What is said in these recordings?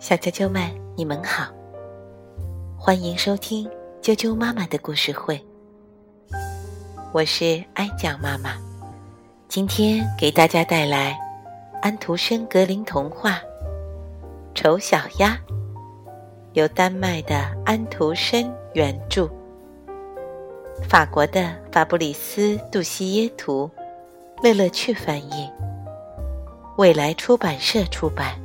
小啾啾们，你们好，欢迎收听啾啾妈妈的故事会。我是哀酱妈妈，今天给大家带来安徒生格林童话《丑小鸭》，由丹麦的安徒生原著，法国的法布里斯·杜西耶图，乐乐趣翻译。未来出版社出版。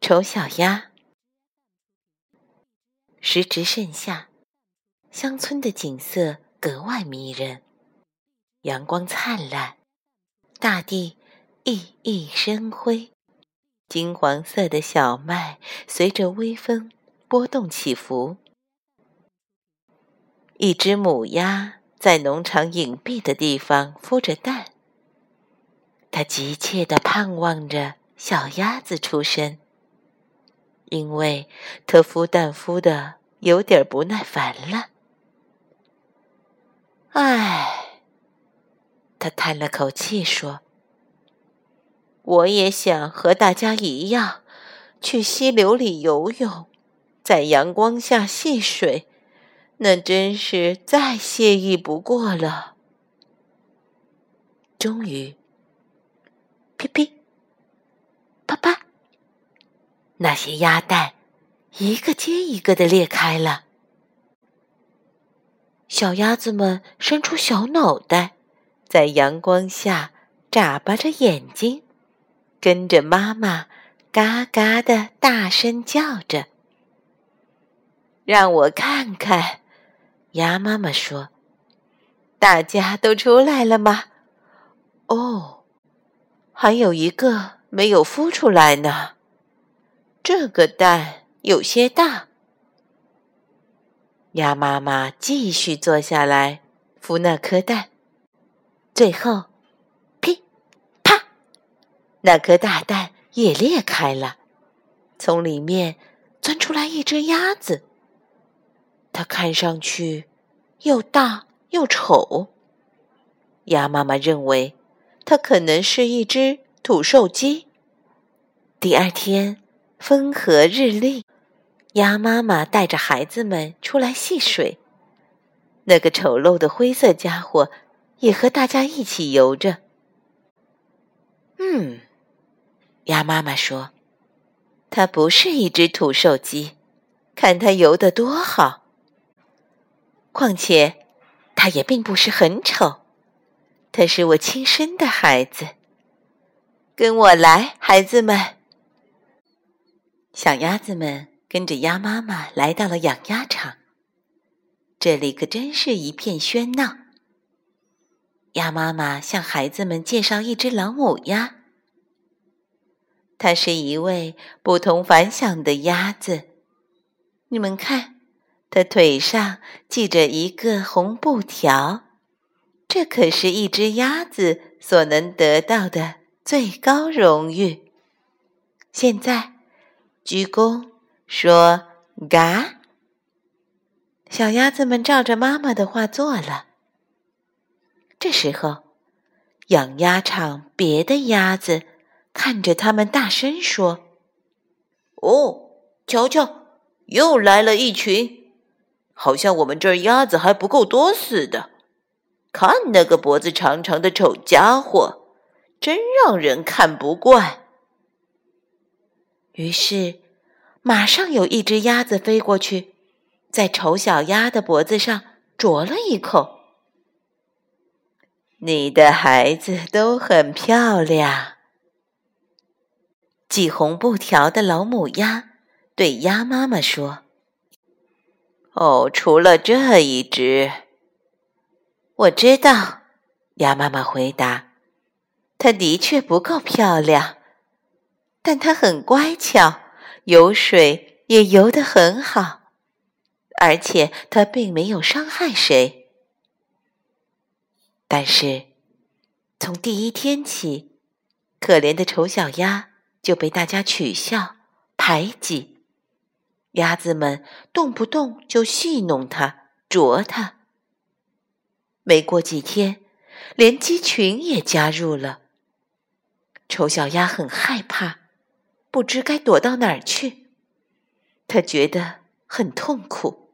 丑小鸭。时值盛夏，乡村的景色格外迷人，阳光灿烂，大地熠熠生辉，金黄色的小麦随着微风波动起伏。一只母鸭在农场隐蔽的地方孵着蛋，它急切地盼望着小鸭子出生，因为它孵蛋孵的有点不耐烦了。唉，它叹了口气说：“我也想和大家一样，去溪流里游泳，在阳光下戏水。”那真是再惬意不过了。终于，噼噼，啪啪，那些鸭蛋一个接一个的裂开了。小鸭子们伸出小脑袋，在阳光下眨巴着眼睛，跟着妈妈嘎嘎的大声叫着：“让我看看。”鸭妈妈说：“大家都出来了吗？哦，还有一个没有孵出来呢。这个蛋有些大。”鸭妈妈继续坐下来孵那颗蛋，最后，噼啪，那颗大蛋也裂开了，从里面钻出来一只鸭子。它看上去又大又丑。鸭妈妈认为它可能是一只土兽鸡。第二天风和日丽，鸭妈妈带着孩子们出来戏水。那个丑陋的灰色家伙也和大家一起游着。嗯，鸭妈妈说：“它不是一只土兽鸡，看它游得多好。”况且，他也并不是很丑，他是我亲生的孩子。跟我来，孩子们！小鸭子们跟着鸭妈妈来到了养鸭场，这里可真是一片喧闹。鸭妈妈向孩子们介绍一只老母鸭，它是一位不同凡响的鸭子，你们看。他腿上系着一个红布条，这可是一只鸭子所能得到的最高荣誉。现在，鞠躬说“嘎”，小鸭子们照着妈妈的话做了。这时候，养鸭场别的鸭子看着他们，大声说：“哦，瞧瞧，又来了一群。”好像我们这儿鸭子还不够多似的。看那个脖子长长的丑家伙，真让人看不惯。于是，马上有一只鸭子飞过去，在丑小鸭的脖子上啄了一口。你的孩子都很漂亮。系红布条的老母鸭对鸭妈妈说。哦，除了这一只，我知道。鸭妈妈回答：“它的确不够漂亮，但它很乖巧，游水也游得很好，而且它并没有伤害谁。但是，从第一天起，可怜的丑小鸭就被大家取笑、排挤。”鸭子们动不动就戏弄它、啄它，没过几天，连鸡群也加入了。丑小鸭很害怕，不知该躲到哪儿去。他觉得很痛苦。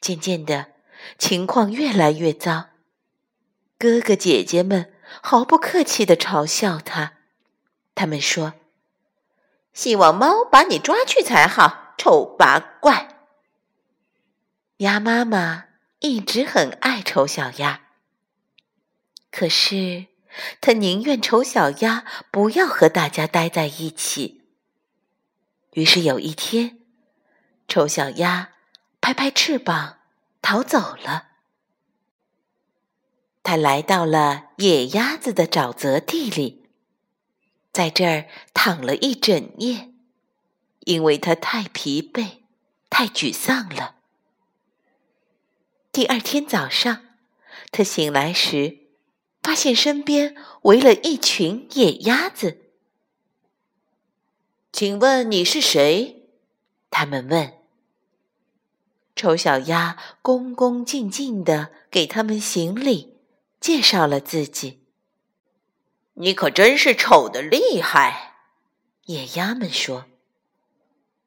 渐渐的，情况越来越糟。哥哥姐姐们毫不客气地嘲笑他，他们说：“希望猫把你抓去才好，丑八怪。”鸭妈妈一直很爱丑小鸭，可是。他宁愿丑小鸭不要和大家待在一起。于是有一天，丑小鸭拍拍翅膀逃走了。他来到了野鸭子的沼泽地里，在这儿躺了一整夜，因为他太疲惫、太沮丧了。第二天早上，他醒来时。发现身边围了一群野鸭子。请问你是谁？他们问。丑小鸭恭恭敬敬的给他们行礼，介绍了自己。你可真是丑的厉害，野鸭们说。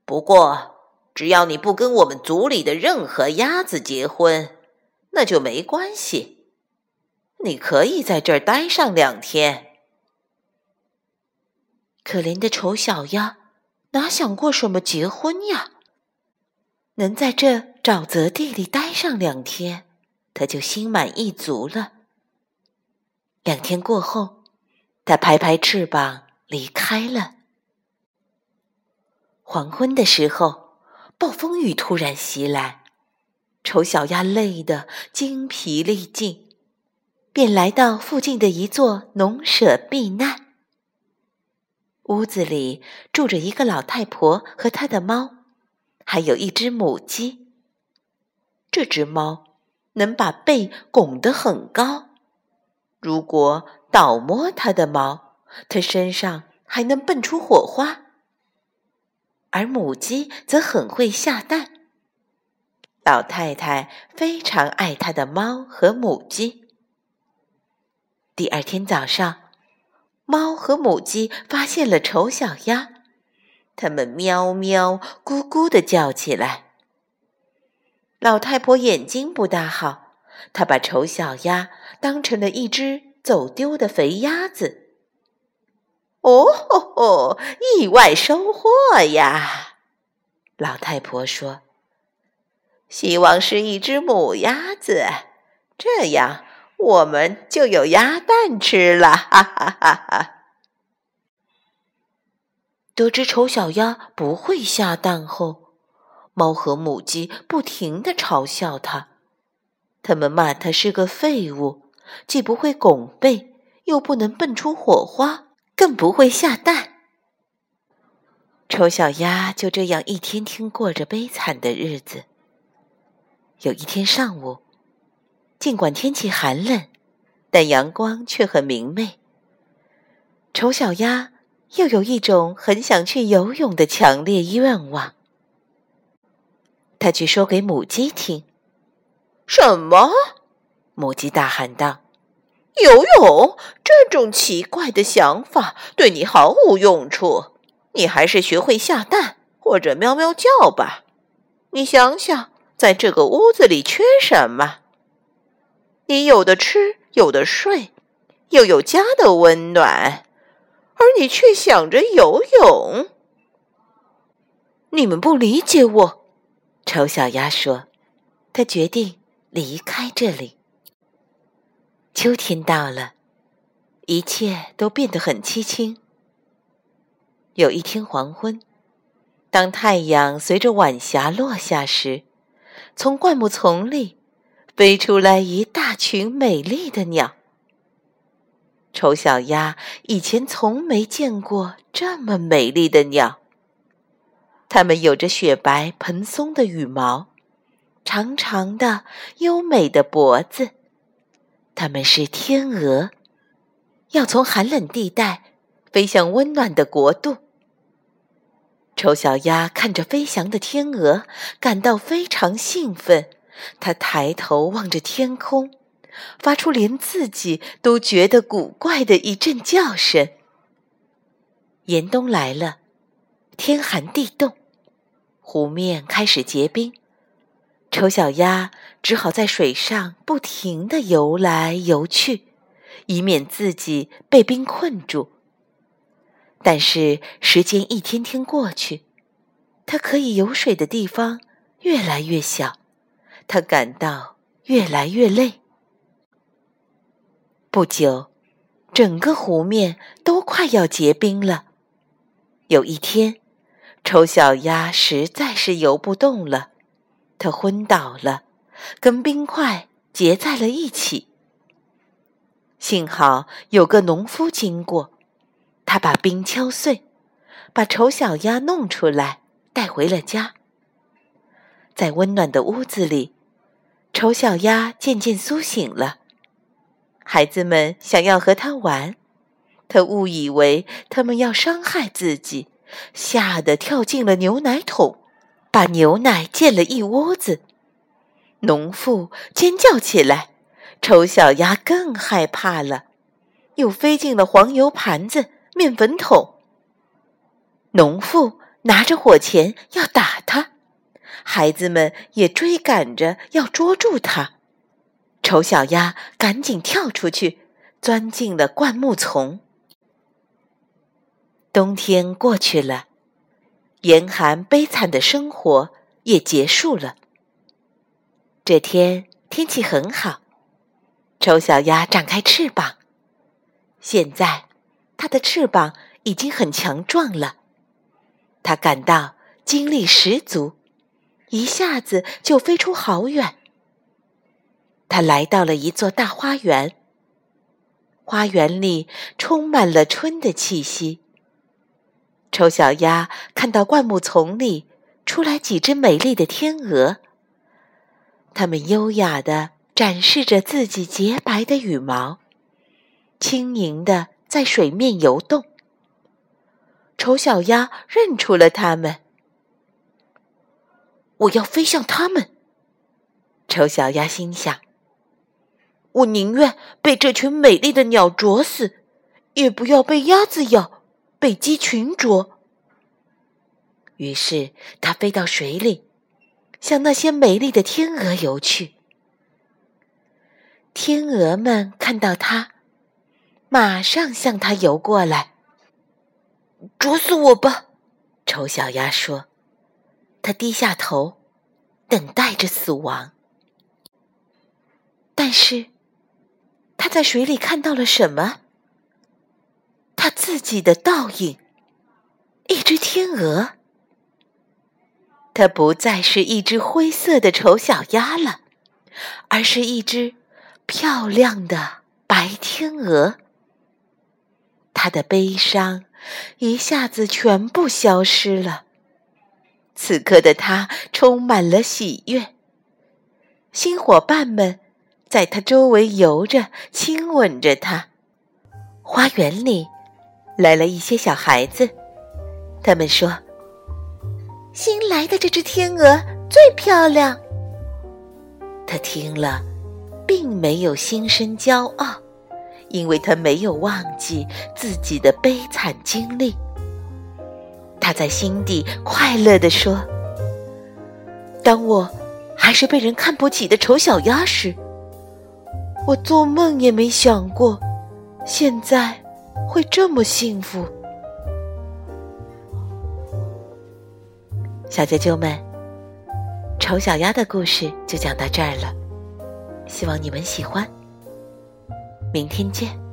不过，只要你不跟我们族里的任何鸭子结婚，那就没关系。你可以在这儿待上两天。可怜的丑小鸭哪想过什么结婚呀？能在这沼泽地里待上两天，他就心满意足了。两天过后，他拍拍翅膀离开了。黄昏的时候，暴风雨突然袭来，丑小鸭累得精疲力尽。便来到附近的一座农舍避难。屋子里住着一个老太婆和她的猫，还有一只母鸡。这只猫能把背拱得很高，如果倒摸它的毛，它身上还能蹦出火花。而母鸡则很会下蛋。老太太非常爱她的猫和母鸡。第二天早上，猫和母鸡发现了丑小鸭，它们喵喵、咕咕的叫起来。老太婆眼睛不大好，她把丑小鸭当成了一只走丢的肥鸭子。哦吼吼！意外收获呀！老太婆说：“希望是一只母鸭子，这样。”我们就有鸭蛋吃了，哈哈哈哈！得知丑小鸭不会下蛋后，猫和母鸡不停的嘲笑它，他们骂它是个废物，既不会拱背，又不能蹦出火花，更不会下蛋。丑小鸭就这样一天天过着悲惨的日子。有一天上午。尽管天气寒冷，但阳光却很明媚。丑小鸭又有一种很想去游泳的强烈愿望。他去说给母鸡听：“什么？”母鸡大喊道：“游泳这种奇怪的想法对你毫无用处。你还是学会下蛋或者喵喵叫吧。你想想，在这个屋子里缺什么？”你有的吃，有的睡，又有家的温暖，而你却想着游泳。你们不理解我，丑小鸭说。他决定离开这里。秋天到了，一切都变得很凄清。有一天黄昏，当太阳随着晚霞落下时，从灌木丛里。飞出来一大群美丽的鸟。丑小鸭以前从没见过这么美丽的鸟。它们有着雪白蓬松的羽毛，长长的优美的脖子。它们是天鹅，要从寒冷地带飞向温暖的国度。丑小鸭看着飞翔的天鹅，感到非常兴奋。它抬头望着天空，发出连自己都觉得古怪的一阵叫声。严冬来了，天寒地冻，湖面开始结冰，丑小鸭只好在水上不停地游来游去，以免自己被冰困住。但是时间一天天过去，它可以游水的地方越来越小。他感到越来越累。不久，整个湖面都快要结冰了。有一天，丑小鸭实在是游不动了，他昏倒了，跟冰块结在了一起。幸好有个农夫经过，他把冰敲碎，把丑小鸭弄出来，带回了家。在温暖的屋子里。丑小鸭渐渐苏醒了，孩子们想要和它玩，它误以为他们要伤害自己，吓得跳进了牛奶桶，把牛奶溅了一屋子。农妇尖叫起来，丑小鸭更害怕了，又飞进了黄油盘子、面粉桶。农妇拿着火钳要打它。孩子们也追赶着要捉住它，丑小鸭赶紧跳出去，钻进了灌木丛。冬天过去了，严寒悲惨的生活也结束了。这天天气很好，丑小鸭展开翅膀，现在它的翅膀已经很强壮了，它感到精力十足。一下子就飞出好远。他来到了一座大花园，花园里充满了春的气息。丑小鸭看到灌木丛里出来几只美丽的天鹅，它们优雅地展示着自己洁白的羽毛，轻盈地在水面游动。丑小鸭认出了它们。我要飞向他们，丑小鸭心想。我宁愿被这群美丽的鸟啄死，也不要被鸭子咬，被鸡群啄。于是，它飞到水里，向那些美丽的天鹅游去。天鹅们看到它，马上向它游过来。啄死我吧，丑小鸭说。他低下头，等待着死亡。但是，他在水里看到了什么？他自己的倒影，一只天鹅。它不再是一只灰色的丑小鸭了，而是一只漂亮的白天鹅。他的悲伤一下子全部消失了。此刻的他充满了喜悦，新伙伴们在他周围游着，亲吻着他。花园里来了一些小孩子，他们说：“新来的这只天鹅最漂亮。”他听了，并没有心生骄傲，因为他没有忘记自己的悲惨经历。他在心底快乐地说：“当我还是被人看不起的丑小鸭时，我做梦也没想过，现在会这么幸福。”小啾啾们，丑小鸭的故事就讲到这儿了，希望你们喜欢。明天见。